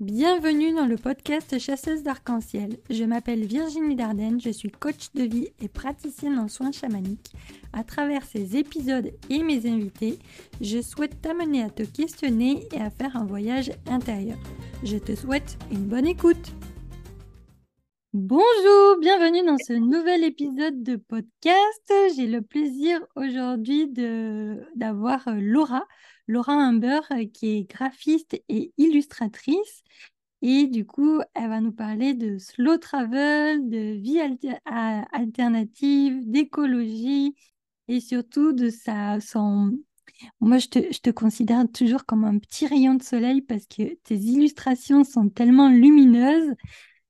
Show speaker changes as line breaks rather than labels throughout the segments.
Bienvenue dans le podcast Chasseuse d'arc-en-ciel. Je m'appelle Virginie Dardenne, je suis coach de vie et praticienne en soins chamaniques. À travers ces épisodes et mes invités, je souhaite t'amener à te questionner et à faire un voyage intérieur. Je te souhaite une bonne écoute. Bonjour, bienvenue dans ce nouvel épisode de podcast. J'ai le plaisir aujourd'hui d'avoir Laura. Laura Humber, euh, qui est graphiste et illustratrice. Et du coup, elle va nous parler de slow travel, de vie alternative, d'écologie et surtout de sa, son... Moi, je te, je te considère toujours comme un petit rayon de soleil parce que tes illustrations sont tellement lumineuses.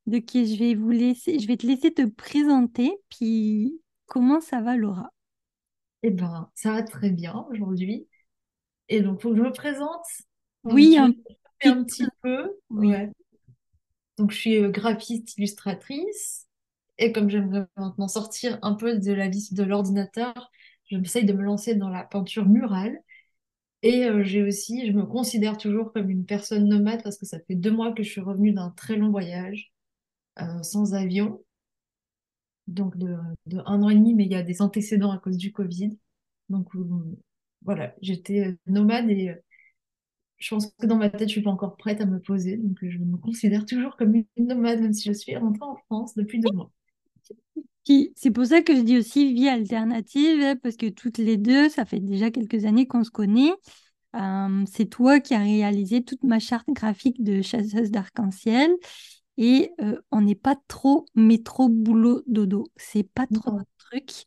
Donc, je vais vous laisser, je vais te laisser te présenter. Puis, comment ça va, Laura?
Eh ben, ça va très bien aujourd'hui. Et donc, il faut que je me présente.
Oui, un
petit, peu. Donc, je suis euh, graphiste, illustratrice. Et comme j'aimerais maintenant sortir un peu de la vie de l'ordinateur, j'essaye de me lancer dans la peinture murale. Et euh, j'ai aussi, je me considère toujours comme une personne nomade parce que ça fait deux mois que je suis revenue d'un très long voyage euh, sans avion. Donc de, de, un an et demi, mais il y a des antécédents à cause du Covid. Donc voilà, j'étais euh, nomade et euh, je pense que dans ma tête, je suis pas encore prête à me poser. Donc, euh, je me considère toujours comme une nomade, même si je suis rentrée en France depuis deux mois.
C'est pour ça que je dis aussi vie alternative, hein, parce que toutes les deux, ça fait déjà quelques années qu'on se connaît. c'est toi qui as réalisé toute ma charte graphique de chasseuse d'arc-en-ciel. Et on n'est pas trop métro, boulot, dodo. C'est pas trop notre truc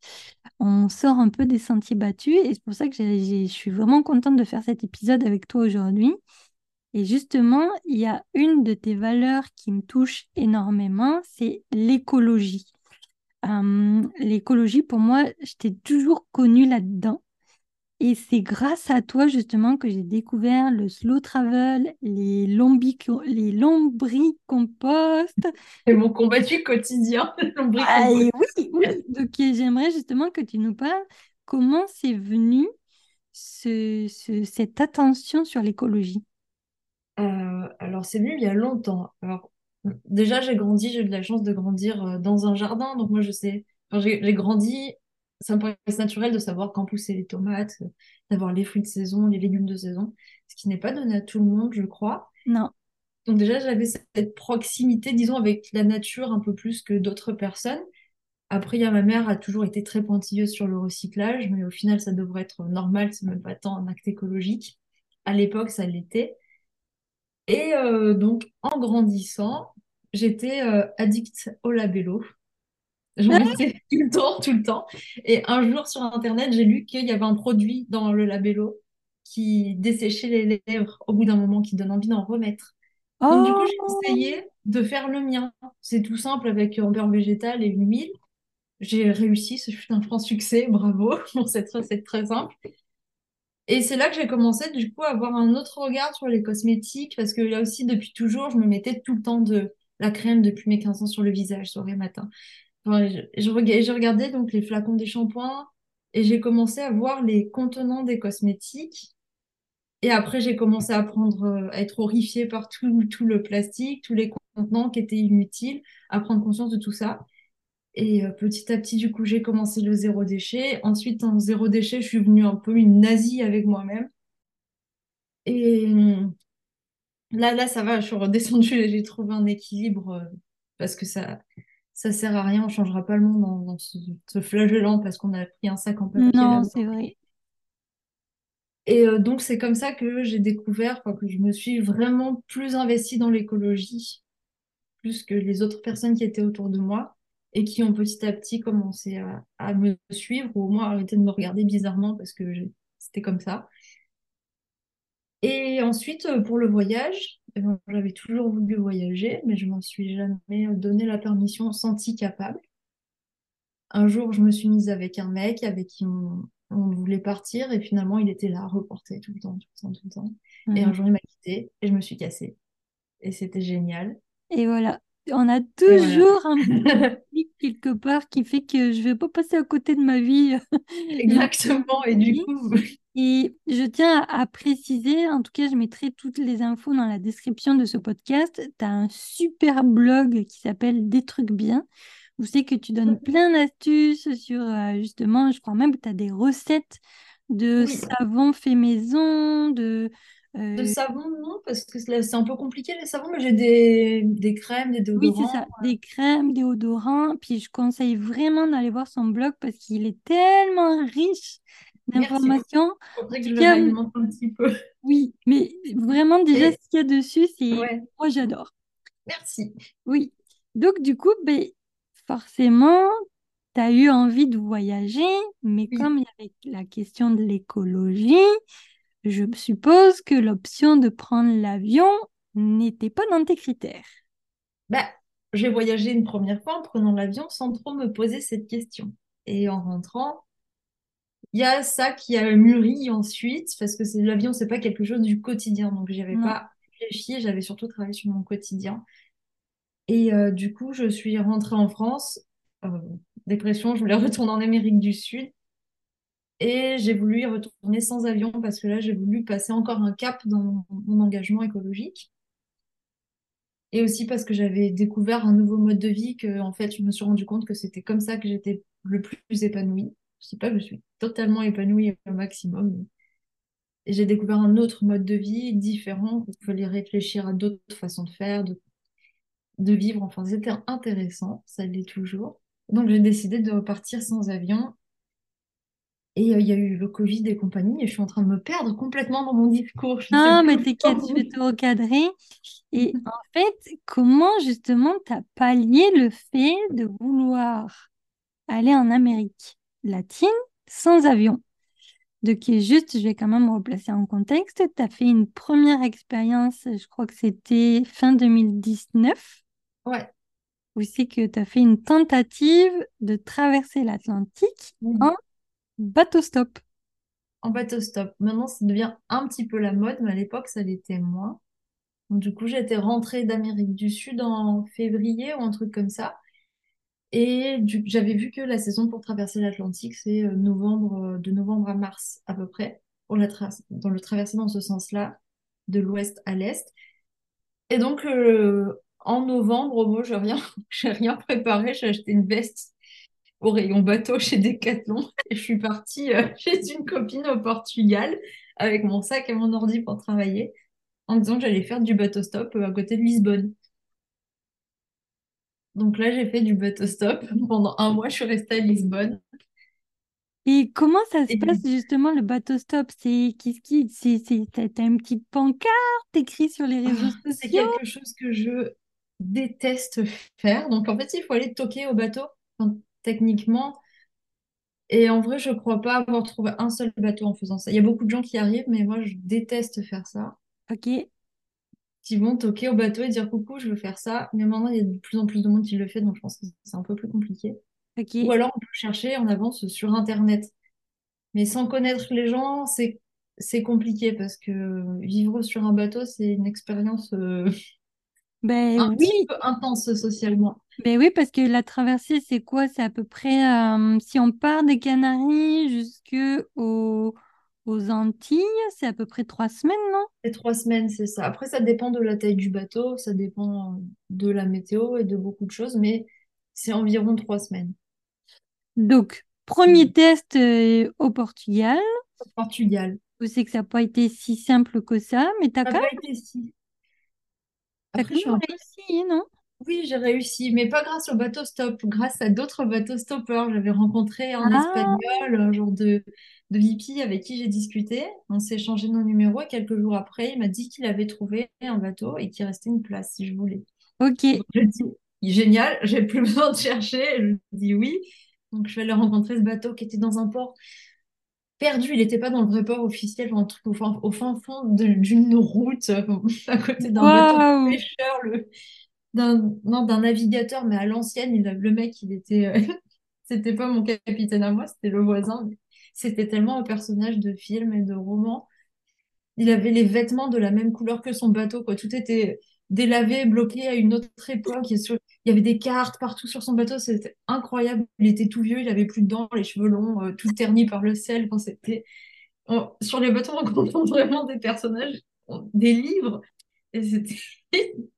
on sort un peu des sentiers battus et c'est pour ça que je suis vraiment contente de faire cet épisode avec toi aujourd'hui. Et justement, il y a une de tes valeurs qui me touche énormément, c'est l'écologie. L'écologie, pour moi, je t'ai toujours connue là-dedans. Et c'est grâce à toi justement que j'ai découvert le slow travel, les, les lombricompost.
C'est mon combattu quotidien,
ah, oui, oui. Donc j'aimerais justement que tu nous parles comment c'est venu ce, cette attention sur l'écologie.
Euh, alors c'est venu il y a longtemps. Alors déjà j'ai grandi, j'ai eu de la chance de grandir euh, dans un jardin, donc moi je sais. j'ai grandi ça me paraît naturel de savoir quand pousser les tomates, euh, d'avoir les fruits de saison, les légumes de saison, ce qui n'est pas donné à tout le monde, je crois.
Non.
Donc déjà, j'avais cette proximité, disons, avec la nature un peu plus que d'autres personnes. Après, ma mère a toujours été très pointilleuse sur le recyclage, mais au final, ça devrait être normal, c'est même pas tant un acte écologique. À l'époque, ça l'était. Et euh, donc, en grandissant, j'étais euh, addict au labello. J'en mettais tout le temps, tout le temps. Et un jour sur Internet, j'ai lu qu'il y avait un produit dans le labello qui desséchait les lèvres au bout d'un moment, qui donne envie d'en remettre. Donc du coup, j'ai oh! essayé de faire le mien. C'est tout simple avec un beurre végétal et l'huile. J'ai réussi, ce fut un franc succès, bravo pour cette recette très simple. Et c'est là que j'ai commencé du coup à avoir un autre regard sur les cosmétiques parce que là aussi depuis toujours je me mettais tout le temps de la crème depuis mes 15 ans sur le visage soir et matin je, regardais, donc les flacons des shampoings et j'ai commencé à voir les contenants des cosmétiques. Et après, j'ai commencé à prendre, euh, à être horrifiée par tout, tout le plastique, tous les contenants qui étaient inutiles, à prendre conscience de tout ça. Et euh, petit à petit, du coup, j'ai commencé le zéro déchet. Ensuite, en zéro déchet, je suis venue un peu une nazie avec moi-même. Et hum, là, là, ça va, je suis redescendue j'ai trouvé un équilibre euh, parce que ça, ça sert à rien, on changera pas le monde dans, ce, flagellant parce qu'on a pris un sac en papier.
Non, c'est vrai.
Et euh, donc, c'est comme ça que j'ai découvert, que je me suis vraiment plus investie dans l'écologie, plus que les autres personnes qui étaient autour de moi et qui ont petit à petit commencé à, me suivre ou au moins arrêté de me regarder bizarrement parce que c'était comme ça. Et ensuite, euh, pour le voyage, ben, j'avais toujours voulu voyager, mais je m'en suis jamais donné la permission senti capable. Un jour, je me suis mise avec un mec avec qui on, voulait partir et finalement, il était là, reporté tout le temps, tout le temps, tout le temps. Et un mhm. jour, il m'a quitté et je me suis cassée. Et c'était génial.
Et voilà, on a toujours un petit quelque part qui fait que je vais pas passer à côté de ma vie.
Exactement. Et du coup,
Et je tiens à, préciser, en tout cas, je mettrai toutes les infos dans la description de ce podcast. Tu as un super blog qui s'appelle Des trucs bien. Où c'est que tu donnes plein d'astuces sur euh, justement, je crois même que tu as des recettes de
Oui,
savon fait maison, de...
de
euh,
savon, non, parce que c'est un peu compliqué les savons, mais j'ai des, des crèmes, des
oui, c'est
déodorants.
ça, des crèmes, déodorants. Puis je conseille vraiment d'aller voir son blog parce qu'il est tellement riche. D'informations.
Faudrait que je le un petit peu.
Oui, mais vraiment déjà ce
Et
qu'il y a dessus, c'est...
ouais,
Moi, j'adore.
merci.
Oui. Donc, du coup, ben, forcément, tu as eu envie de voyager, mais
Oui.
comme il y avait la question de l'écologie, je suppose que l'option de prendre l'avion n'était pas dans tes critères.
Bah, j'ai voyagé une première fois en prenant l'avion sans trop me poser cette question. Et en rentrant, il y a ça qui a mûri ensuite, parce que c'est l'avion, c'est pas quelque chose du quotidien. Donc, j'y avais
Non.
pas réfléchi, j'avais surtout travaillé sur mon quotidien. Et euh, du coup, je suis rentrée en France. euh, dépression, je voulais retourner en Amérique du Sud. Et j'ai voulu y retourner sans avion parce que là, j'ai voulu passer encore un cap dans mon, mon engagement écologique. Et aussi parce que j'avais découvert un nouveau mode de vie que, en fait, je me suis rendu compte que c'était comme ça que j'étais le plus épanouie. Je sais pas, je suis totalement épanouie au maximum. J'ai découvert un autre mode de vie différent. Il fallait réfléchir à d'autres façons de faire, de, de vivre. Enfin, c'était intéressant. Ça l'est toujours. Donc, j'ai décidé de repartir sans avion. Et euh, il y a eu le Covid et compagnie. Et je suis en train de me perdre complètement dans mon discours.
Non,
plus
mais t'inquiète, je vais te recadrer. Et en fait, comment justement t'as pallié le fait de vouloir aller en Amérique? Latine sans avion? De qui est juste, je vais quand même replacer en contexte. Tu as fait une première expérience, je crois que c'était fin 2019,
Ouais.
où c'est que tu as fait une tentative de traverser l'Atlantique en
Oui.
bateau-stop.
En bateau stop. Maintenant, ça devient un petit peu la mode, mais à l'époque, ça l'était moins. Donc, du coup, j'étais rentrée d'Amérique du Sud en février ou un truc comme ça. Et j'avais vu que la saison pour traverser l'Atlantique, c'est euh, novembre, euh, de novembre à mars à peu près, pour la dans le traverser dans ce sens-là, de l'ouest à l'est. Et donc, euh, en novembre, moi, j'ai rien, j'ai rien préparé. J'ai acheté une veste au rayon bateau chez Decathlon et je suis partie chez une copine au Portugal avec mon sac et mon ordi pour travailler en disant que j'allais faire du bateau stop à côté de Lisbonne. Donc là, j'ai fait du bateau stop. Pendant un mois, je suis restée à Lisbonne.
Et comment ça se
Et
passe justement le bateau-stop? C'est qu'est-ce qui, c'est, c'est, t'as une petite pancarte écrit sur les
ah,
réseaux
c'est
sociaux?
quelque chose que je déteste faire. Donc en fait, il faut aller toquer au bateau, enfin, techniquement. Et en vrai, je crois pas avoir trouvé un seul bateau en faisant ça. Il y a beaucoup de gens qui arrivent, mais moi, je déteste faire ça.
Ok,
qui vont toquer au bateau et dire coucou, je veux faire ça. Mais maintenant, il y a de plus en plus de monde qui le fait, donc je pense que c'est un peu plus compliqué. Ou alors, on peut chercher en avance sur Internet. Mais sans connaître les gens, c'est c'est compliqué parce que vivre sur un bateau, c'est une expérience euh,
Ben
un petit
oui,
peu intense socialement.
ben oui, parce que la traversée, c'est quoi? C'est à peu près, euh, si on part des Canaries jusque aux, Antilles, c'est à peu près trois semaines, non?
Les trois semaines, c'est ça. Après, ça dépend de la taille du bateau, ça dépend euh, de la météo et de beaucoup de choses, mais c'est environ trois semaines.
Donc, premier test euh, au Portugal.
Au Portugal.
Je sais que ça n'a pas été si simple que ça, mais as
n'a
quand
pas
même,
été si.
t'as
Après,
quand même
un peu
réussi, non?
Oui, j'ai réussi, mais pas grâce au bateau stop, grâce à d'autres bateaux stoppeurs. J'avais rencontré un
Ah,
Espagnol, un genre de, de VP avec qui j'ai discuté. On s'est échangé nos numéros et quelques jours après, il m'a dit qu'il avait trouvé un bateau et qu'il restait une place si je voulais.
ok.
Donc, je dis, génial, j'ai plus besoin de chercher. Je dis oui. Donc, je vais aller rencontrer ce bateau qui était dans un port perdu. Il n'était pas dans le vrai port officiel, un truc au fin, au fin fond d'une route, à côté d'un bateau de pêcheur. Le, d'un non, d'un navigateur, mais à l'ancienne, il le mec, il était, euh, c'était pas mon capitaine à moi, c'était le voisin. mais C'était tellement un personnage de film et de roman. Il avait les vêtements de la même couleur que son bateau, quoi. Tout était délavé, bloqué à une autre époque. Il y avait des cartes partout sur son bateau, c'était incroyable. Il était tout vieux, il avait plus de dents, les cheveux longs, euh, tout ternis par le sel. Enfin, c'était sur les bateaux, on rencontre vraiment des personnages, des livres. Et c'était.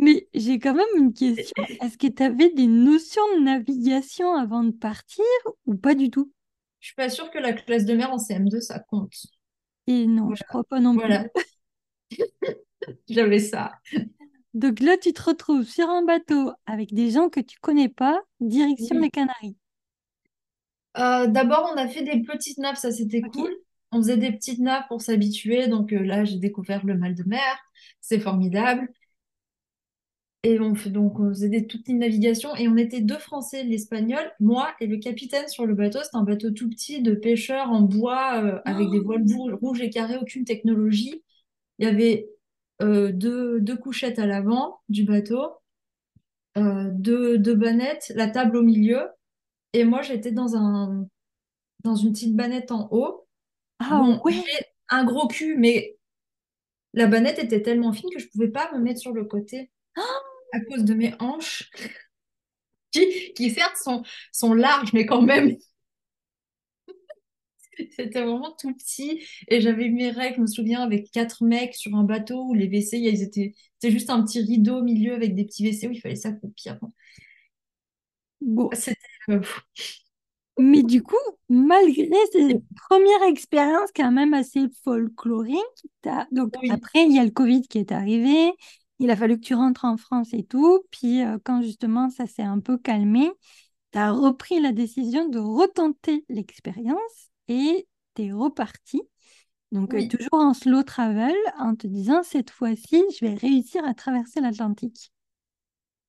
Mais j'ai quand même une question. Est-ce que tu avais des notions de navigation avant de partir ou pas du tout?
Je suis pas sûre que la classe de mer en CM2, ça compte.
Et non, je crois pas non plus.
Voilà. J'avais ça.
Donc là, tu te retrouves sur un bateau avec des gens que tu connais pas, direction les
Oui.
Canaries.
Euh, d'abord, on a fait des petites nappes, ça c'était cool. On faisait des petites nappes pour s'habituer. Donc euh, là, j'ai découvert le mal de mer. C'est formidable. Et on fait donc on faisait des toutes petites navigations et on était deux Français, l'Espagnol, moi et le capitaine sur le bateau. C'était un bateau tout petit de pêcheurs en bois euh, avec des voiles bou- rouges et carrés, aucune technologie. Il y avait euh, deux, deux couchettes à l'avant du bateau, euh, deux, deux bannettes, la table au milieu et moi j'étais dans un dans une petite bannette en haut.
Ah
Bon, j'ai un gros cul, mais la bannette était tellement fine que je pouvais pas me mettre sur le côté à cause de mes hanches. qui, qui certes sont, sont larges, mais quand même, c'était vraiment tout petit. Et j'avais mes règles, je me souviens, avec quatre mecs sur un bateau où les WC, ils étaient, c'était juste un petit rideau au milieu avec des petits WC où il fallait s'accroupir.
Bon.
C'était, euh,
Mais du coup, malgré cette première expérience quand même assez folklorique, donc
oui,
après, il y a le Covid qui est arrivé, il a fallu que tu rentres en France et tout, puis euh, quand justement ça s'est un peu calmé, tu as repris la décision de retenter l'expérience et tu es reparti. Donc euh, toujours en slow travel, en te disant, cette fois-ci, je vais réussir à traverser l'Atlantique.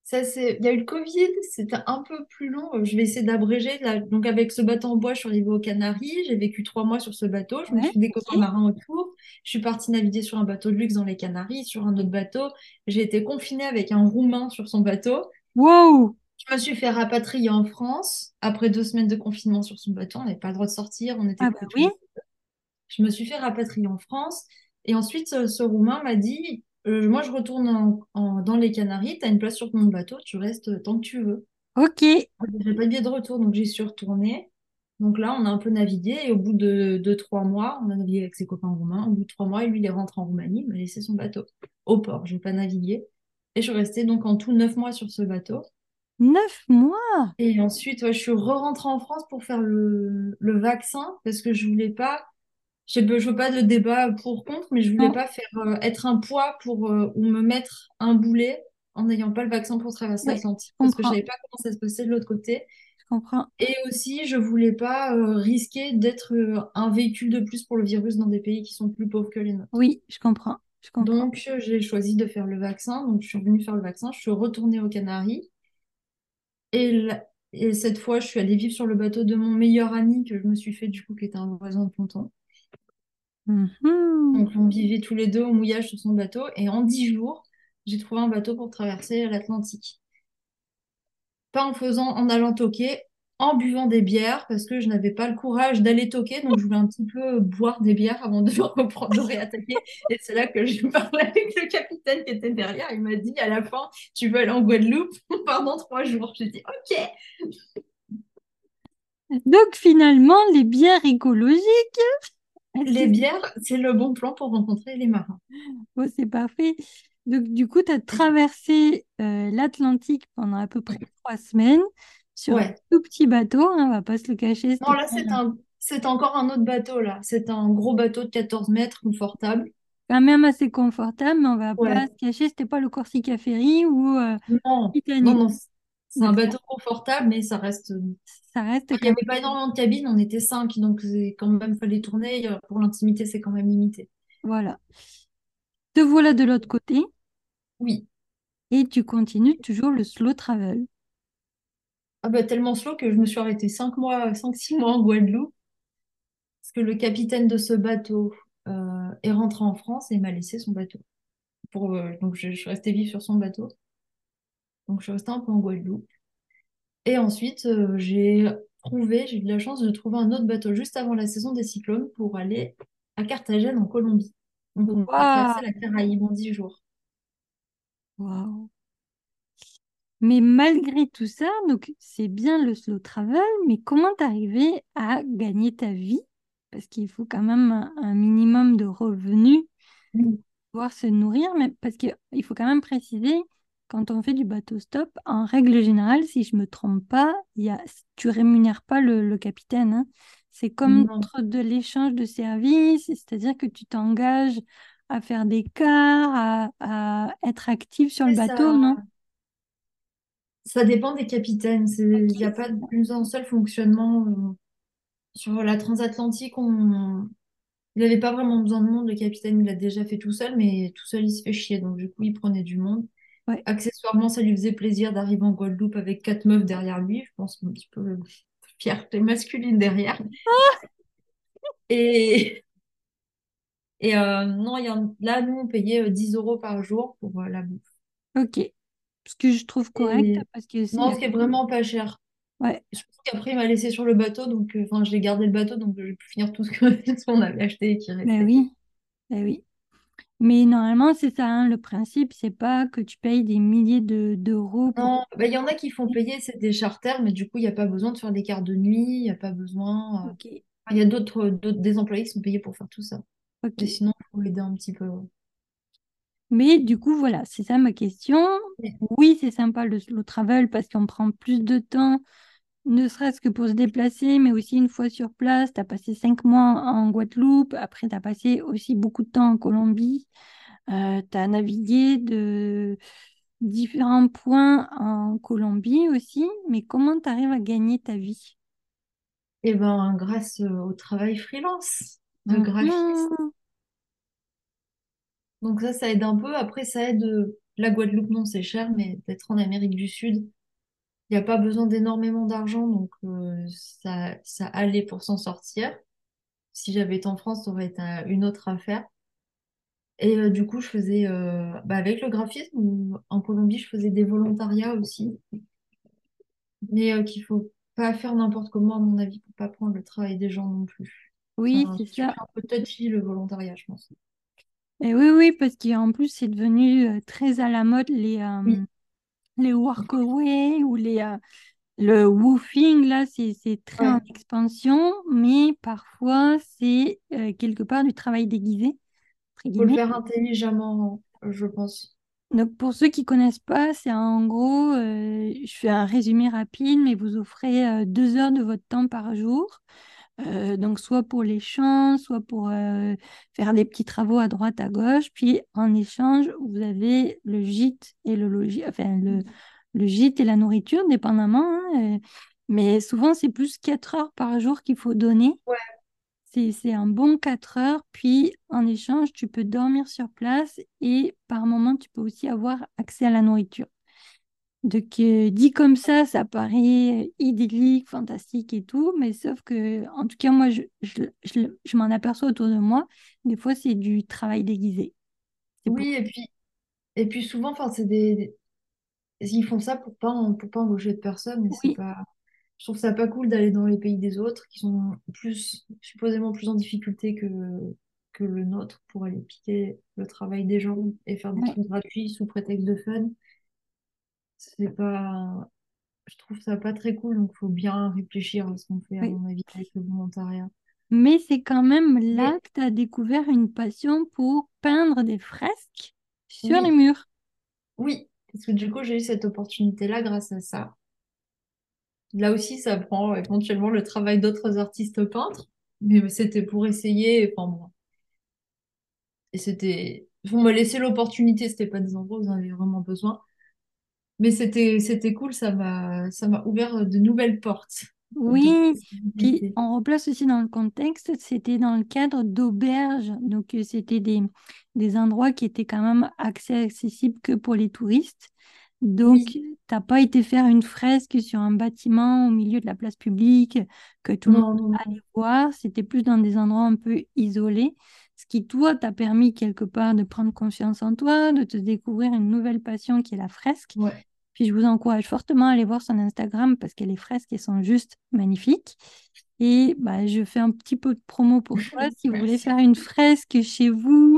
Ça, c'est... Il y a eu le Covid, c'était un peu plus long. Euh, Je vais essayer d'abréger. là. Donc, avec ce bateau en bois, je suis arrivée aux Canaries. J'ai vécu trois mois sur ce bateau. Je me suis des copains
ok.
marins autour. Je suis partie naviguer sur un bateau de luxe dans les Canaries, sur un autre bateau. J'ai été confinée avec un Roumain sur son bateau.
Wow!
Je me suis fait rapatrier en France. Après deux semaines de confinement sur son bateau, on n'avait pas le droit de sortir. On était
Ah bah oui,
je me suis fait rapatrier en France. Et ensuite, ce Roumain m'a dit, euh, moi, je retourne en- en- dans les Canaries. Tu as une place sur mon bateau. Tu restes tant que tu veux.
ok.
J'ai pas de billet de retour, donc j'y suis retournée. Donc là, on a un peu navigué et au bout de, de trois mois, on a navigué avec ses copains roumains. Au bout de trois mois, lui, il est rentré en Roumanie, il m'a laissé son bateau au port. Je n'ai pas navigué. Et je suis restée donc en tout neuf mois sur ce bateau.
Neuf mois?
Et ensuite, ouais, je suis re-rentrée en France pour faire le, le vaccin parce que je voulais pas, je je veux pas de débat pour contre, mais je voulais
Non,
pas faire euh, être un poids pour euh, ou me mettre un boulet en n'ayant pas le vaccin pour traverser
oui,
l'Atlantique parce que je savais pas comment ça se passait de l'autre côté.
je comprends.
Et aussi, je voulais pas euh, risquer d'être un véhicule de plus pour le virus dans des pays qui sont plus pauvres que les nôtres.
Oui, je comprends, je comprends.
Donc, j'ai choisi de faire le vaccin. Donc, je suis revenue faire le vaccin. Je suis retournée aux Canaries. Et, la- et cette fois, je suis allée vivre sur le bateau de mon meilleur ami que je me suis fait, du coup, qui était un voisin de ponton.
Mhm.
Donc, on vivait tous les deux au mouillage sur son bateau. Et en dix jours, j'ai trouvé un bateau pour traverser l'Atlantique. pas en faisant, en allant toquer, en buvant des bières, parce que je n'avais pas le courage d'aller toquer, donc je voulais un petit peu boire des bières avant de reprendre, de réattaquer. Et c'est là que j'ai parlé avec le capitaine qui était derrière. Il m'a dit à la fin, tu veux aller en Guadeloupe? Pendant trois jours. J'ai dit, ok.
Donc finalement, les bières écologiques,
Les bières, c'est le bon plan pour rencontrer les marins.
Oh, c'est parfait. Donc du coup, tu as traversé euh, l'Atlantique pendant à peu près trois semaines sur un tout petit bateau, hein, on va pas se le cacher,
Non, là, c'est un, c'est encore un autre bateau, là. C'est un gros bateau de 14 mètres, confortable.
quand même assez confortable, mais on va pas se cacher, c'était pas le Corsica Ferry ou euh,
Non, non, non. C'est un bateau confortable, mais ça reste
ça reste
Il n'y avait pas énormément de cabines, on était cinq, donc quand même fallait tourner. euh, Pour l'intimité, c'est quand même limité.
Voilà. Te voilà de l'autre côté
Oui.
et tu continues toujours le slow travel.
Ah bah, tellement slow que je me suis arrêtée cinq mois, cinq, six mois en Guadeloupe, parce que le capitaine de ce bateau euh, est rentré en France et m'a laissé son bateau. Pour, euh, donc je, je suis restée vivre sur son bateau. Donc je suis restée un peu en Guadeloupe. Et ensuite, euh, j'ai trouvé, j'ai eu de la chance de trouver un autre bateau juste avant la saison des cyclones pour aller à Carthagène en Colombie. Donc on a traversé la Caraïbe en dix jours.
Waouh! Mais malgré tout ça, donc c'est bien le slow travel, mais comment t'arrivais à gagner ta vie? Parce qu'il faut quand même un, un minimum de revenus pour pouvoir se nourrir, mais parce qu'il faut quand même préciser, quand on fait du bateau stop, en règle générale, si je me trompe pas, y a, tu rémunères pas le, le capitaine. hein. C'est comme trop de l'échange de services, c'est-à-dire que tu t'engages à faire des quarts, à, à être actif sur le bateau,
ça,
non?
ça dépend des capitaines. Il n'y a pas qu'un seul fonctionnement. euh, Sur la transatlantique, on... il n'avait pas vraiment besoin de monde. Le capitaine, il l'a déjà fait tout seul, mais tout seul, il se fait chier. Donc, du coup, il prenait du monde.
Ouais,
Accessoirement, ça lui faisait plaisir d'arriver en Guadeloupe avec quatre meufs derrière lui. Je pense un petit peu euh, fierté masculine derrière. Et, et euh, non, y a... là, nous, on payait euh, 10 euros par jour pour euh, la bouffe.
ok. Ce que je trouve correct,
Et
parce que
non,
c'est...
vraiment pas cher.
Ouais,
Je pense qu'après, il m'a laissé sur le bateau, donc euh, enfin, je l'ai gardé le bateau, donc j'ai pu finir tout ce que- tout ce qu'on avait acheté et qui
ben
restait.
oui, ben oui. Mais normalement, c'est ça, hein, le principe, c'est pas que tu payes des milliers de, d'euros pour...
Non, bah, il y en a qui font payer, c'est des charters, mais du coup, il n'y a pas besoin de faire des quarts de nuit, il n'y a pas besoin. euh, Il y a d'autres, des employés qui sont payés pour faire tout ça. Mais sinon, il faut aider un petit peu. ouais.
Mais du coup, voilà, c'est ça ma question. Oui, c'est sympa le slow travel parce qu'on prend plus de temps, ne serait-ce que pour se déplacer, mais aussi une fois sur place. Tu as passé cinq mois en Guadeloupe, après tu as passé aussi beaucoup de temps en Colombie. tu as navigué de différents points en Colombie aussi. Mais comment tu arrives à gagner ta vie?
Et ben, grâce euh, au travail freelance de graphiste.
Mhm.
Donc ça, ça aide un peu. Après, ça aide. euh, La Guadeloupe, non, c'est cher, mais d'être en Amérique du Sud, il n'y a pas besoin d'énormément d'argent, donc euh, ça, ça allait pour s'en sortir. Si j'avais été en France, ça aurait été une autre affaire. Et euh, du coup, je faisais, euh, bah, avec le graphisme, en Colombie, je faisais des volontariats aussi, mais euh, qu'il faut pas faire n'importe comment, à mon avis, pour pas prendre le travail des gens non plus.
Oui, c'est ça.
un peu touchy, le volontariat, je pense.
Et oui, oui, parce qu'en plus, c'est devenu très à la mode les,
Oui,
les workaway ou les, euh, le woofing, là, c'est très en expansion, mais parfois, c'est euh, quelque part du travail déguisé, entre
Faut le faire intelligemment, je pense.
Donc, pour ceux qui connaissent pas, c'est en gros, euh, je fais un résumé rapide, mais vous offrez deux heures de votre temps par jour. Euh, donc, soit pour les champs, soit pour euh, faire des petits travaux à droite, à gauche. Puis, en échange, vous avez le gîte et le logis, enfin, le, le gîte et la nourriture, dépendamment. hein, euh, mais souvent, c'est plus 4 heures par jour qu'il faut donner.
Ouais.
C'est, c'est un bon 4 heures. Puis, en échange, tu peux dormir sur place et par moment, tu peux aussi avoir accès à la nourriture. Donc, euh, dit comme ça, ça paraît idyllique, fantastique et tout, mais sauf que, en tout cas, moi, je, je, je- je m'en aperçois autour de moi. Des fois, c'est du travail déguisé.
Oui, et puis, et puis souvent, c'est des, ils font ça pour pas, pour pas embaucher de personnes, mais c'est
Oui,
pas. Je trouve ça pas cool d'aller dans les pays des autres qui sont plus, supposément plus en difficulté que, que le nôtre pour aller piquer le travail des gens et faire des
ouais,
trucs gratuits sous prétexte de fun. C'est pas, je trouve ça pas très cool, donc faut bien réfléchir à ce qu'on fait, à
oui.
mon avis, avec le volontariat.
Mais c'est quand même là que tu as découvert une passion pour peindre des fresques sur les murs.
oui, parce que du coup, j'ai eu cette opportunité-là grâce à ça. Là aussi, ça prend éventuellement le travail d'autres artistes peintres, mais c'était pour essayer. Enfin bon, et c'était. On m'a laissé l'opportunité, c'était pas des endroits où vous en avez vraiment besoin. Mais c'était c'était cool, ça m'a ça m'a ouvert de nouvelles portes.
Oui, puis on replace aussi dans le contexte, c'était dans le cadre d'auberges, donc euh, c'était des, des endroits qui étaient quand même accessibles que pour les touristes. Donc,
Oui,
t'as pas été faire une fresque sur un bâtiment au milieu de la place publique que tout le monde allait voir, c'était plus dans des endroits un peu isolés, ce qui, toi, t'a permis quelque part de prendre confiance en toi, de te découvrir une nouvelle passion qui est la fresque.
Ouais,
Puis je vous encourage fortement à aller voir son Instagram parce que les fresques, sont juste magnifiques. Et bah, je fais un petit peu de promo pour toi. Si vous voulez faire une fresque chez vous,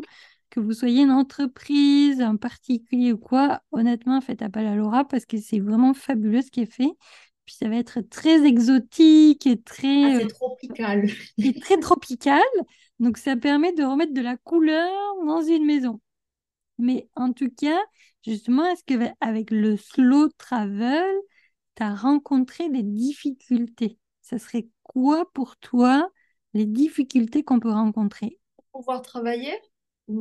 que vous soyez une entreprise, un particulier ou quoi, honnêtement, faites appel à Laura parce que c'est vraiment fabuleux ce qui est fait. puis ça va être très exotique et
Ah,
très, euh,
c'est tropical.
et très tropical. Donc ça permet de remettre de la couleur dans une maison. Mais en tout cas, justement, est-ce que avec le slow travel, tu as rencontré des difficultés? Ça serait quoi pour toi les difficultés qu'on peut rencontrer?
Pour pouvoir travailler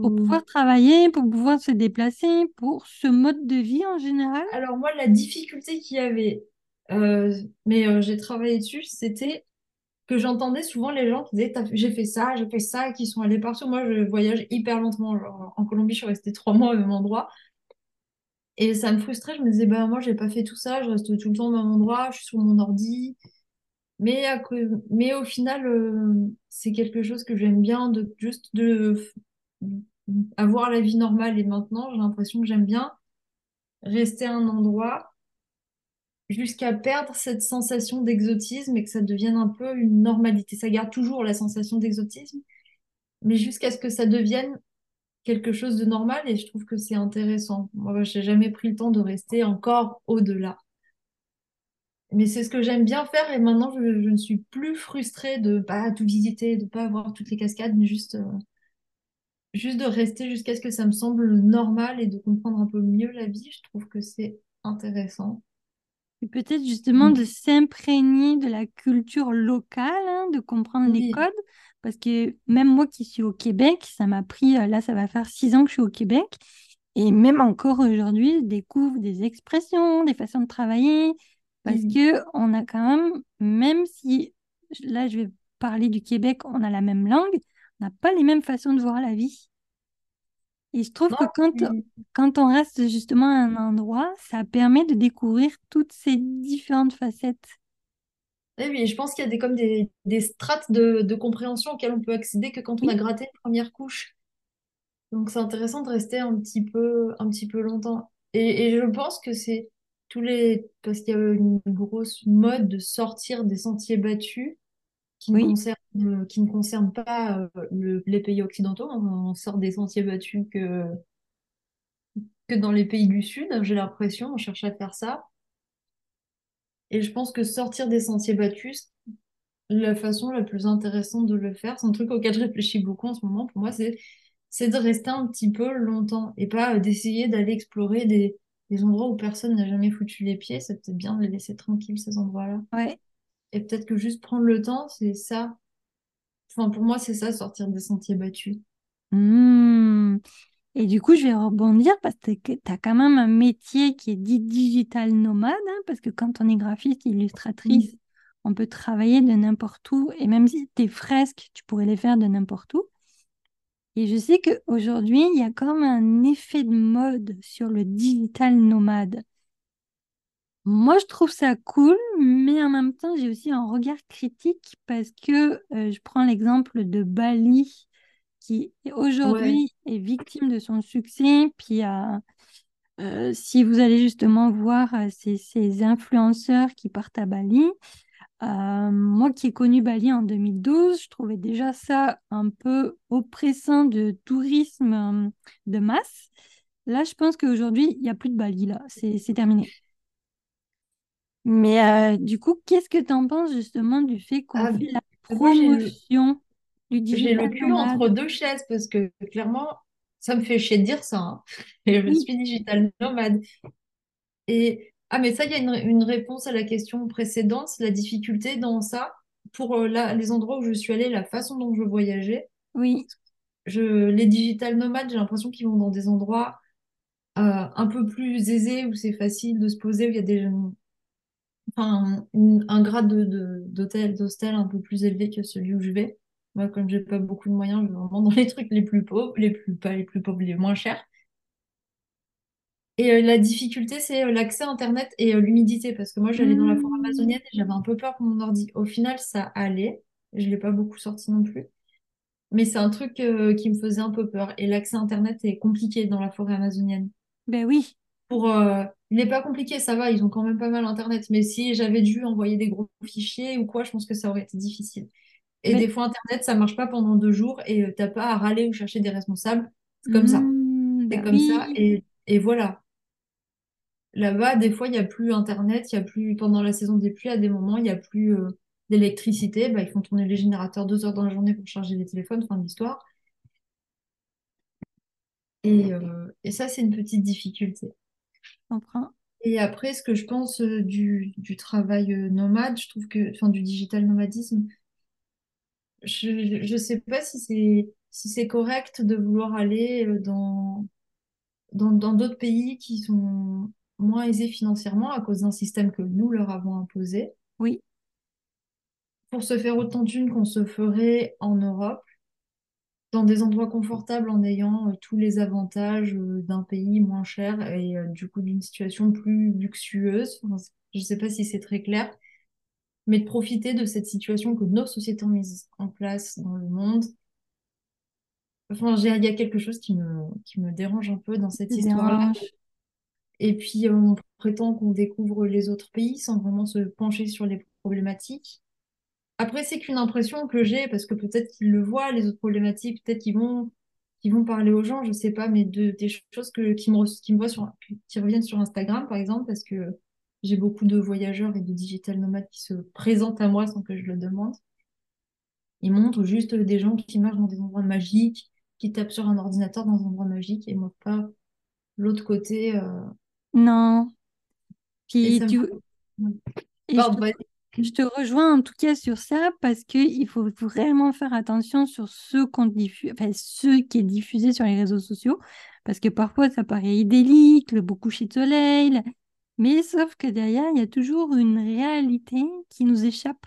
Pour
ou-
pouvoir travailler, pour pouvoir se déplacer, pour ce mode de vie en général?
Alors moi, la difficulté qu'il y avait, euh, mais euh, j'ai travaillé dessus, c'était que j'entendais souvent les gens qui disaient, j'ai fait ça, j'ai fait ça, qui sont allés partout. Moi, je voyage hyper lentement. Genre, en Colombie, je suis restée trois mois au même endroit. Et ça me frustrait. Je me disais, bah moi, j'ai pas fait tout ça, je reste tout le temps au même endroit, je suis sur mon ordi. Mais, à mais au final, euh, c'est quelque chose que j'aime bien, de juste de avoir la vie normale. Et maintenant, j'ai l'impression que j'aime bien rester à un endroit jusqu'à perdre cette sensation d'exotisme et que ça devienne un peu une normalité. Ça garde toujours la sensation d'exotisme, mais jusqu'à ce que ça devienne quelque chose de normal et je trouve que c'est intéressant. Moi, j'ai jamais pris le temps de rester encore au-delà. Mais c'est ce que j'aime bien faire et maintenant je, je ne suis plus frustrée de pas tout visiter, de pas avoir toutes les cascades, mais juste, euh, juste de rester jusqu'à ce que ça me semble normal et de comprendre un peu mieux la vie. Je trouve que c'est intéressant.
Et peut-être justement de s'imprégner de la culture locale, hein, de comprendre les codes. Parce que même moi qui suis au Québec, ça m'a pris, euh, là, ça va faire six ans que je suis au Québec. Et même encore aujourd'hui, je découvre des expressions, des façons de travailler. Parce
Oui.
que on a quand même, même si là, je vais parler du Québec, on a la même langue, on n'a pas les mêmes façons de voir la vie. Et je trouve
Non,
que quand, quand on reste justement à un endroit, ça permet de découvrir toutes ces différentes facettes.
Oui, je pense qu'il y a des, comme des, des strates de, de compréhension auxquelles on peut accéder que quand on a gratté une première couche. Donc c'est intéressant de rester un petit peu, un petit peu longtemps. Et, et je pense que c'est tous les... Parce qu'il y a une grosse mode de sortir des sentiers battus qui ne
oui,
concernent, qui ne concernent pas euh, le- les pays occidentaux. On sort des sentiers battus que, que dans les pays du Sud, j'ai l'impression. On cherche à faire ça. Et je pense que sortir des sentiers battus, La façon la plus intéressante de le faire, c'est un truc auquel je réfléchis beaucoup en ce moment, pour moi, c'est c'est de rester un petit peu longtemps et pas euh, d'essayer d'aller explorer des, des endroits où personne n'a jamais foutu les pieds. C'est peut-être bien de les laisser tranquilles, ces endroits-là.
ouais.
Et peut-être que juste prendre le temps, c'est ça. Enfin, pour moi, c'est ça, sortir des sentiers battus.
Hmm. Et du coup, je vais rebondir parce que tu as quand même un métier qui est dit digital nomade, hein, parce que quand on est graphiste, illustratrice, on peut travailler de n'importe où, et même si tes fresques, tu pourrais les faire de n'importe où. Et je sais qu'aujourd'hui, il y a comme un effet de mode sur le digital nomade. Moi, je trouve ça cool, mais en même temps, j'ai aussi un regard critique parce que euh, je prends l'exemple de Bali, qui
Ouais.
aujourd'hui est victime de son succès. Puis, euh, euh, si vous allez justement voir euh, ces, ces influenceurs qui partent à Bali, euh, moi qui ai connu Bali en 2012, je trouvais déjà ça un peu oppressant de tourisme de masse. Là, je pense qu'aujourd'hui, il n'y a plus de Bali, là, c'est c'est terminé. Mais euh, du coup, qu'est-ce que tu en penses justement du fait qu'on
Ah,
fait la
le,
promotion
j'ai le cul entre deux chaises parce que clairement, ça me fait chier de dire ça. hein. Et je
Oui,
suis digital nomade. Et ah, mais ça, il y a une, une réponse à la question précédente, la difficulté dans ça. Pour euh, les endroits où je suis allée, la façon dont je voyageais,
oui,
je, les digital nomades, j'ai l'impression qu'ils vont dans des endroits euh, un peu plus aisés, où c'est facile de se poser, où il y a des, enfin, un grade de, de- d'hôtel, d'hostel un peu plus élevé que celui où je vais. Moi, comme j'ai pas beaucoup de moyens, je vais vraiment dans les trucs les plus pauvres, les plus, pas les plus pauvres, les moins chers. Et euh, la difficulté, c'est euh, l'accès à Internet et euh, l'humidité, parce que moi, j'allais dans la forêt
Hmm,
amazonienne et j'avais un peu peur pour mon ordi. Au final, ça allait. Je l'ai pas beaucoup sorti non plus. Mais c'est un truc qui me faisait un peu peur. Et l'accès à Internet est compliqué dans la forêt amazonienne.
ben oui.
Pour, il n'est pas compliqué, ça va, ils ont quand même pas mal Internet. Mais si j'avais dû envoyer des gros fichiers ou quoi, je pense que ça aurait été difficile. Et des fois, Internet, ça marche pas pendant deux jours et euh, t'as pas à râler ou chercher des responsables. C'est comme ça.
hmm,
C'est
ben
comme ça. Et, et voilà. Là-bas, des fois, il n'y a plus Internet, il y a plus, pendant la saison des pluies, à des moments, il n'y a plus euh, d'électricité. Bah, ils font tourner les générateurs deux heures dans la journée pour charger les téléphones, fin de l'histoire. Et, euh, et ça, c'est une petite difficulté.
Comprends.
Et après, ce que je pense euh, du, du travail euh, nomade, je trouve que, enfin, du digital nomadisme, je ne sais pas si c'est si c'est correct de vouloir aller euh, dans dans dans d'autres pays qui sont moins aisés financièrement à cause d'un système que nous leur avons imposé,
Oui,
pour se faire autant d'une qu'on se ferait en Europe, dans des endroits confortables en ayant euh, tous les avantages euh, d'un pays moins cher et euh, du coup d'une situation plus luxueuse. Enfin, je ne sais pas si c'est très clair. Mais de profiter de cette situation que nos sociétés ont mise en place dans le monde. Enfin, il y a quelque chose qui me, qui me dérange un peu dans cette histoire-là. Et puis, on prétend qu'on découvre les autres pays sans vraiment se pencher sur les problématiques. Après, c'est qu'une impression que j'ai, parce que peut-être qu'ils le voient, les autres problématiques, peut-être qu'ils vont, qu'ils vont parler aux gens, je sais pas, mais de, des choses que, qui me, re- qui me voient sur, qui reviennent sur Instagram, par exemple, parce que j'ai beaucoup de voyageurs et de digital nomades qui se présentent à moi sans que je le demande. Ils montrent juste des gens qui marchent dans des endroits magiques, qui tapent sur un ordinateur dans un endroit magique et montrent pas l'autre côté. euh,
Non.
et
Puis
me...
tu... Et je te,
vas-y.
je te rejoins en tout cas sur ça parce qu'il faut vraiment faire attention sur ce qu'on enfin, ce qui est diffusé sur les réseaux sociaux. Parce que parfois, ça paraît idyllique, le beau coucher de soleil. Mais sauf que derrière, il y a toujours une réalité qui nous échappe.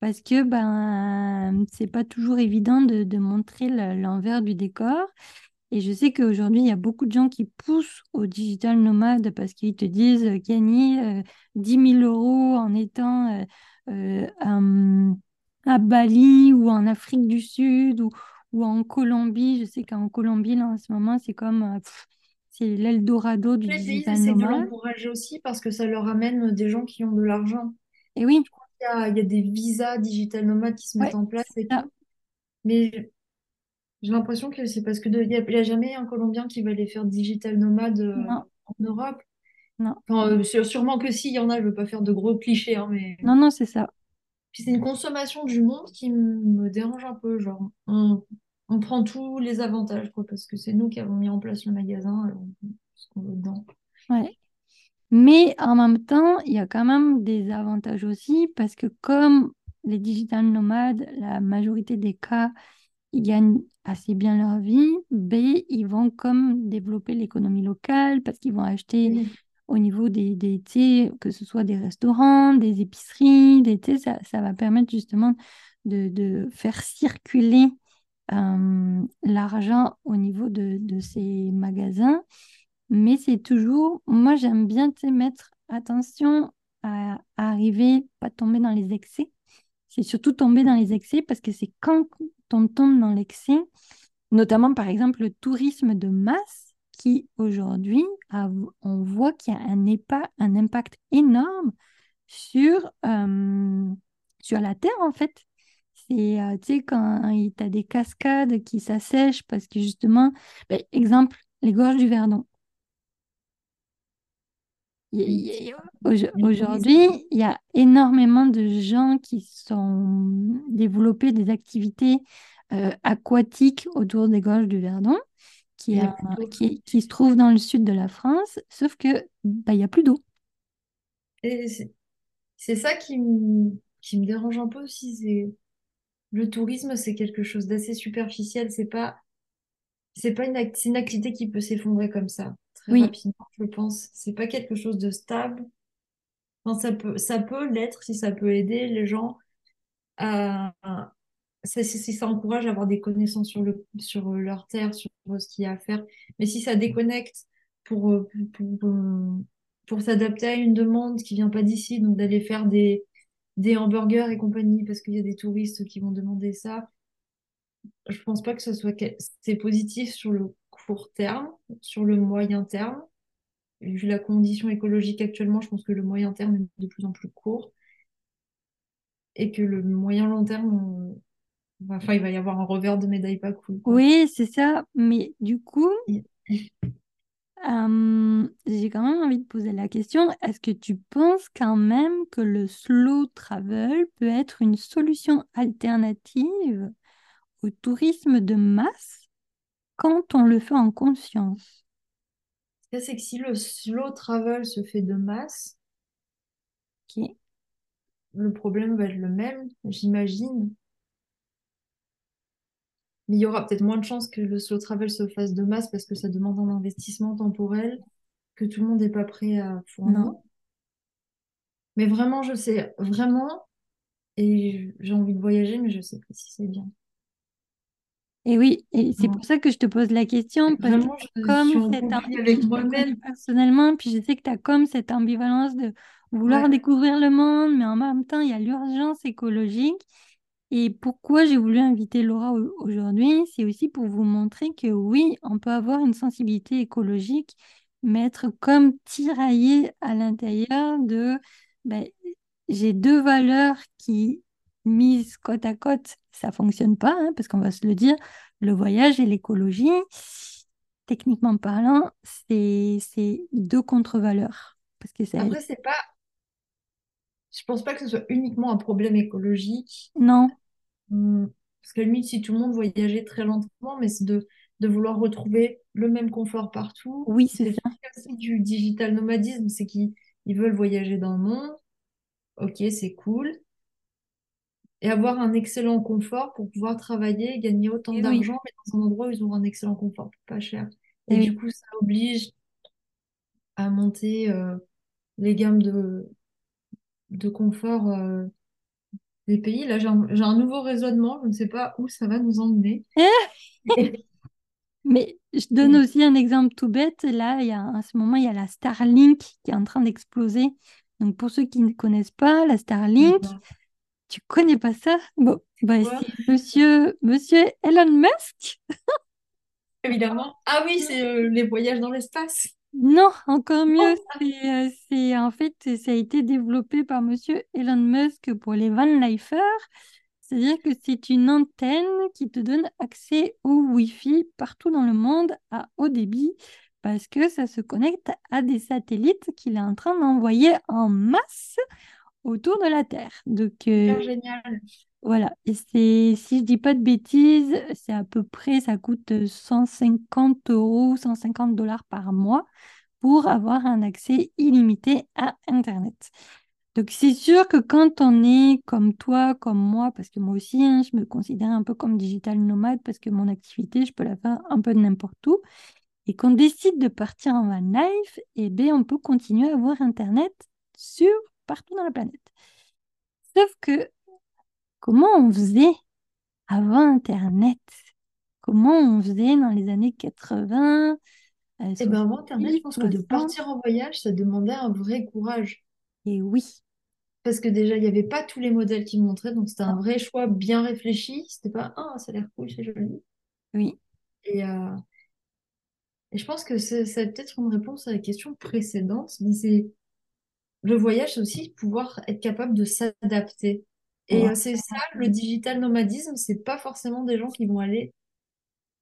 Parce que ben, c'est pas toujours évident de, montrer le- l'envers du décor. Et je sais qu'aujourd'hui, il y a beaucoup de gens qui poussent au digital nomade parce qu'ils te disent euh, gagner euh, 10 000 euros en étant euh, euh, à, Bali ou en Afrique du Sud ou, ou en Colombie. Je sais qu'en Colombie, là, en ce moment, c'est comme c'est l'Eldorado du digital
essaient de
nomade.
l'encourager aussi parce que ça leur amène des gens qui ont de l'argent.
Et oui,
Il y a, il y a des visas digital nomades qui se mettent en place et tout. Mais j'ai l'impression que c'est parce que de- il n'y a, jamais un Colombien qui va aller faire digital nomade euh, en Europe.
non,
Enfin, euh, sû- sûrement que si, il y en a, je veux pas faire de gros clichés, hein, mais
non, non, c'est ça.
Puis c'est une consommation du monde qui me dérange un peu. Genre, on, on prend tous les avantages, quoi, parce que c'est nous qui avons mis en place le magasin, alors on fait ce qu'on veut dedans.
Ouais. Mais en même temps, il y a quand même des avantages aussi parce que comme les digital nomades, la majorité des cas, ils gagnent assez bien leur vie, B, ils vont comme développer l'économie locale parce qu'ils vont acheter au niveau des, des que ce soit des restaurants, des épiceries, des, ça, ça va permettre justement de, de faire circuler euh, l'argent au niveau de, de ces magasins. Mais c'est toujours, moi j'aime bien mettre attention à, arriver, pas tomber dans les excès. C'est surtout tomber dans les excès parce que c'est quand on tombe dans l'excès, notamment par exemple le tourisme de masse, qui aujourd'hui, on voit qu'il y a un, un impact énorme sur, euh, sur la terre en fait. C'est, euh, tu sais, quand tu as des cascades qui s'assèchent parce que justement, ben, exemple, les gorges du Verdon. Aujourd'hui, il y a énormément de gens qui sont développés des activités euh, aquatiques autour des gorges du Verdon, qui, qui, qui se trouve dans le sud de la France, sauf que bah, il n'y a plus d'eau.
C'est ça qui me, qui me dérange un peu aussi. C'est le tourisme, c'est quelque chose d'assez superficiel. C'est pas, c'est pas une, act- une activité qui peut s'effondrer comme ça très
Oui,
rapidement, je pense. C'est pas quelque chose de stable. Enfin, ça peut, ça peut l'être si ça peut aider les gens à, à- ça- si ça encourage à avoir des connaissances sur le, sur leur terre, sur ce qu'il y a à faire. Mais si ça déconnecte pour, pour, pour, euh, pour s'adapter à une demande qui vient pas d'ici, donc d'aller faire des, des hamburgers et compagnie parce qu'il y a des touristes qui vont demander ça, je pense pas que ce soit c'est positif sur le court terme, sur le moyen terme. Vu la condition écologique actuellement, je pense que le moyen terme est de plus en plus court et que le moyen long terme, on- enfin, il va y avoir un revers de médaille pas cool, quoi.
oui, c'est ça. Mais du coup, Euh, j'ai quand même envie de poser la question, est-ce que tu penses quand même que le slow travel peut être une solution alternative au tourisme de masse quand on le fait en conscience?
C'est que si le slow travel se fait de masse, le problème va être le même, j'imagine. Mais il y aura peut-être moins de chances que le slow travel se fasse de masse parce que ça demande un investissement temporel que tout le monde n'est pas prêt à fournir.
Non.
Mais vraiment, je sais, vraiment, et j'ai envie de voyager, mais je sais pas si c'est bien.
Et oui, et c'est pour ça que je te pose la question, parce que
Vraiment, je
comme cette
conflit
ambi-
avec
je te
moi-même.
connais personnellement, puis je sais que tu as comme cette ambivalence de vouloir
Ouais.
découvrir le monde, mais en même temps, il y a l'urgence écologique. Et pourquoi j'ai voulu inviter Laura au- aujourd'hui, c'est aussi pour vous montrer que oui, on peut avoir une sensibilité écologique, mais être comme tiraillé à l'intérieur de ben, j'ai deux valeurs qui, mises côte à côte, ça fonctionne pas, hein, parce qu'on va se le dire, le voyage et l'écologie, techniquement parlant, c'est deux contre-valeurs. Parce que.
Après, c'est pas, je pense pas que ce soit uniquement un problème écologique.
Non,
Parce qu'à la limite, si tout le monde voyageait très lentement, mais c'est de, de vouloir retrouver le même confort partout.
oui, c'est ça.
aussi du digital nomadisme, c'est qu'ils ils veulent voyager dans le monde. Ok, c'est cool. Et avoir un excellent confort pour pouvoir travailler et gagner autant
oui,
d'argent, mais dans un endroit où ils ont un excellent confort pour pas cher.
et
Et du coup, ça oblige à monter euh, les gammes de, de confort euh, des pays. Là, j'ai un, j'ai un nouveau raisonnement, je ne sais pas où ça va nous emmener.
Mais je donne aussi un exemple tout bête. Là, il y a, en ce moment, il y a la Starlink qui est en train d'exploser. Donc, pour ceux qui ne connaissent pas, la Starlink, tu connais pas ça? Bon, bah, c'est monsieur, monsieur Elon Musk.
Évidemment. Ah oui, c'est euh, les voyages dans l'espace.
Non, encore mieux.
Oh,
C'est, euh, c'est, en fait, ça a été développé par monsieur Elon Musk pour les van lifers. C'est-à-dire que c'est une antenne qui te donne accès au Wi-Fi partout dans le monde à haut débit parce que ça se connecte à des satellites qu'il est en train d'envoyer en masse autour de la Terre. Donc euh,
génial.
Voilà, et si je dis pas de bêtises, c'est à peu près, ça coûte 150 euros, 150 dollars par mois pour avoir un accès illimité à Internet. Donc, c'est sûr que quand on est comme toi, comme moi, parce que moi aussi, hein, je me considère un peu comme digital nomade parce que mon activité, je peux la faire un peu de n'importe où, et qu'on décide de partir en van life, eh bien, on peut continuer à avoir Internet sur partout dans la planète. Sauf que, comment on faisait avant Internet? Comment on faisait dans les années 80, euh,
Et bien avant Internet,
70,
je pense que de
60?
partir en voyage, ça demandait un vrai courage.
Et oui,
Parce que déjà, il n'y avait pas tous les modèles qui montraient, donc c'était un vrai choix bien réfléchi. C'était pas, ah, ça a l'air cool, c'est joli.
oui,
Et, euh, et je pense que c'est c'est peut-être une réponse à la question précédente, mais c'est le voyage, c'est aussi pouvoir être capable de s'adapter. Et
ouais,
euh, c'est ça, le digital nomadisme, c'est pas forcément des gens qui vont aller.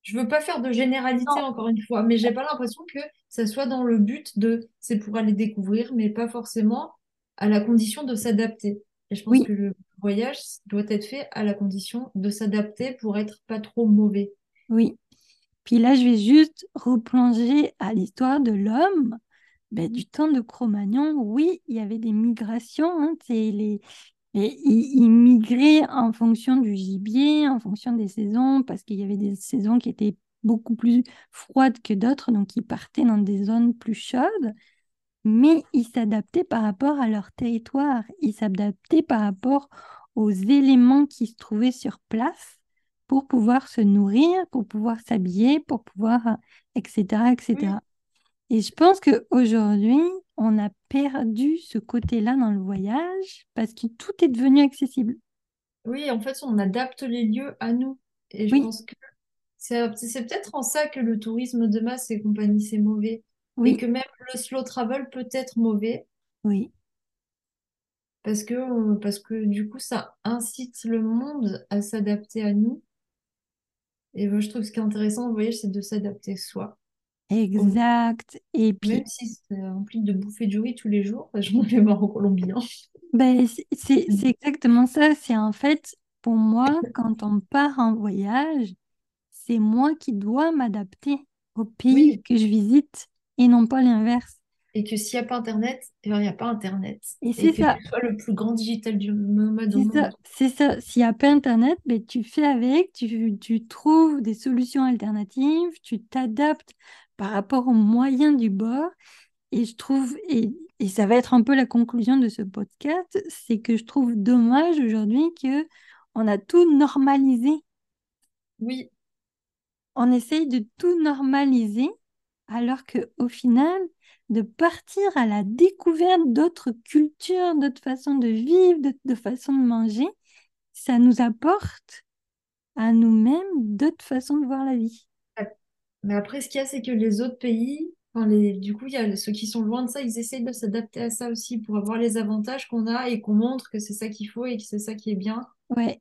Je veux pas faire de généralité
non,
encore une fois, mais j'ai pas l'impression que ça soit dans le but de, c'est pour aller découvrir, mais pas forcément à la condition de s'adapter. Et je pense
oui,
que le voyage doit être fait à la condition de s'adapter pour être pas trop mauvais.
oui. Puis là, je vais juste replonger à l'histoire de l'homme. Ben, du temps de Cro-Magnon, oui, il y avait des migrations. hein, c'est les, ils, migraient en fonction du gibier, en fonction des saisons, parce qu'il y avait des saisons qui étaient beaucoup plus froides que d'autres, donc ils partaient dans des zones plus chaudes. Mais ils s'adaptaient par rapport à leur territoire, ils s'adaptaient par rapport aux éléments qui se trouvaient sur place pour pouvoir se nourrir, pour pouvoir s'habiller, pour pouvoir, etc., etc. Et je pense qu'aujourd'hui, on a perdu ce côté-là dans le voyage parce que tout est devenu accessible.
oui, en fait, on adapte les lieux à nous. Et je
Oui,
pense que c'est peut-être en ça que le tourisme de masse et compagnie, c'est mauvais. Et
oui,
que même le slow travel peut être mauvais
oui,
parce que, euh, parce que du coup, ça incite le monde à s'adapter à nous. Et moi, je trouve que ce qui est intéressant dans le voyage, c'est de s'adapter soi.
Exact. Et puis,
Même si ça implique de bouffer du riz tous les jours, j'en avais marre en Colombie. hein.
ben, c'est exactement ça. C'est en fait, pour moi, quand on part en voyage, c'est moi qui dois m'adapter au pays
Oui,
que je visite et non pas l'inverse.
et que s'il n'y a pas Internet, eh ben, il n'y a pas Internet.
Et
Et
c'est ça.
tu sois le plus grand digital du nomade au
C'est ça,
monde.
c'est ça. S'il n'y a pas Internet, ben, tu fais avec, tu, tu trouves des solutions alternatives, tu t'adaptes par rapport aux moyens du bord. Et je trouve, et, et ça va être un peu la conclusion de ce podcast, c'est que je trouve dommage aujourd'hui que on a tout normalisé.
Oui,
On essaye de tout normaliser, alors que au final, de partir à la découverte d'autres cultures, d'autres façons de vivre, d'autres de façons de manger, ça nous apporte à nous-mêmes d'autres façons de voir la vie.
Mais après, ce qu'il y a, c'est que les autres pays, enfin, les, du coup, il y a ceux qui sont loin de ça, ils essayent de s'adapter à ça aussi pour avoir les avantages qu'on a et qu'on montre que c'est ça qu'il faut et que c'est ça qui est bien.
Ouais,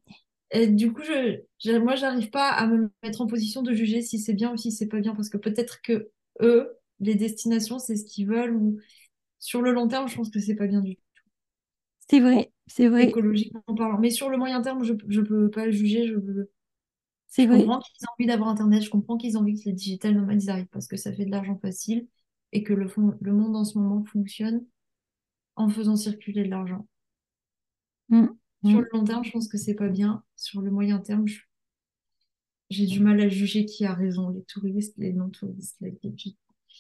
Et du coup, je, je- moi, j'arrive pas à me mettre en position de juger si c'est bien ou si c'est pas bien, parce que peut-être que eux, les destinations, c'est ce qu'ils veulent, ou sur le long terme, je pense que c'est pas bien du tout,
c'est vrai, c'est vrai,
écologiquement parlant. Mais sur le moyen terme, je, je peux pas le juger, je,
c'est
je comprends qu'ils ont envie d'avoir Internet, je comprends qu'ils ont envie que les digital nomades ils arrivent, parce que ça fait de l'argent facile, et que le, fond- le monde en ce moment fonctionne en faisant circuler de l'argent.
Mm,
Sur
mm.
le long terme, je pense que c'est pas bien. Sur le moyen terme, je- j'ai du mal à juger qui a raison, les touristes, les non-touristes, les.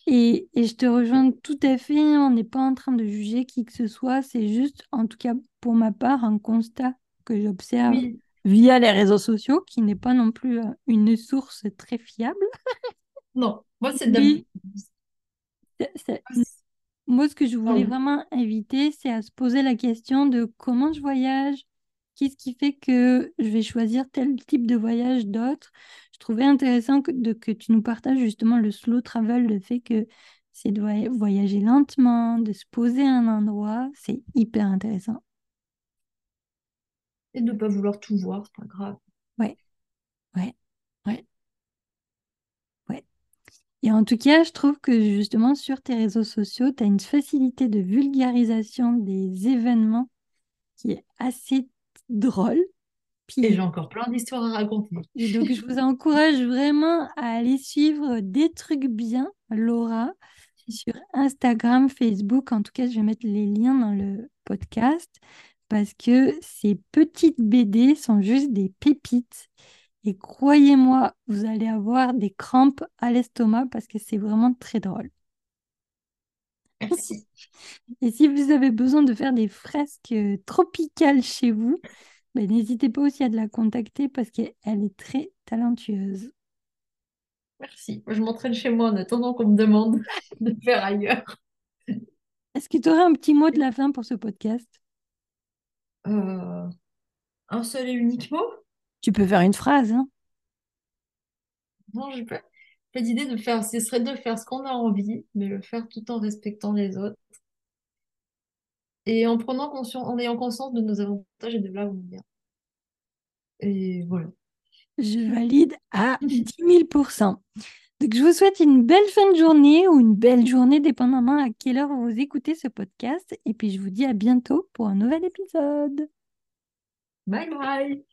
Et, et je te rejoins tout à fait. On n'est pas en train de juger qui que ce soit. C'est juste, en tout cas pour ma part, un constat que j'observe
Oui,
via les réseaux sociaux, qui n'est pas non plus euh, une source très fiable.
non, moi c'est de
c'est- moi, ce que je voulais vraiment inviter, c'est à se poser la question de comment je voyage, qu'est-ce qui fait que je vais choisir tel type de voyage d'autre. Je trouvais intéressant que, de, que tu nous partages justement le slow travel, le fait que c'est de voy- voyager lentement, de se poser à un endroit. C'est hyper intéressant.
Et de ne pas vouloir tout voir, c'est pas grave.
Ouais, ouais, ouais, ouais. Et en tout cas, je trouve que justement sur tes réseaux sociaux, tu as une facilité de vulgarisation des événements qui est assez drôle.
Et j'ai encore plein d'histoires à raconter.
et donc, je vous encourage vraiment à aller suivre des trucs bien, Laura, sur Instagram, Facebook. En tout cas, je vais mettre les liens dans le podcast parce que ces petites BD sont juste des pépites. Et croyez-moi, vous allez avoir des crampes à l'estomac parce que c'est vraiment très drôle.
Merci.
Et si vous avez besoin de faire des fresques euh, tropicales chez vous, ben, n'hésitez pas aussi à de la contacter parce qu'elle est très talentueuse.
Merci. Je m'entraîne chez moi en attendant qu'on me demande de faire ailleurs.
Est-ce que tu aurais un petit mot de la fin pour ce podcast?
Euh, un seul et unique mot?
Tu peux faire une phrase, hein?
Non, pas, pas d'idée de faire. Ce serait de faire ce qu'on a envie, mais le faire tout en respectant les autres. Et en prenant conscience, en ayant conscience de nos avantages et de là où on vient. Et voilà.
Je valide à 10 000 Donc, je vous souhaite une belle fin de journée ou une belle journée, dépendamment à quelle heure vous écoutez ce podcast. Et puis, je vous dis à bientôt pour un nouvel épisode.
Bye bye!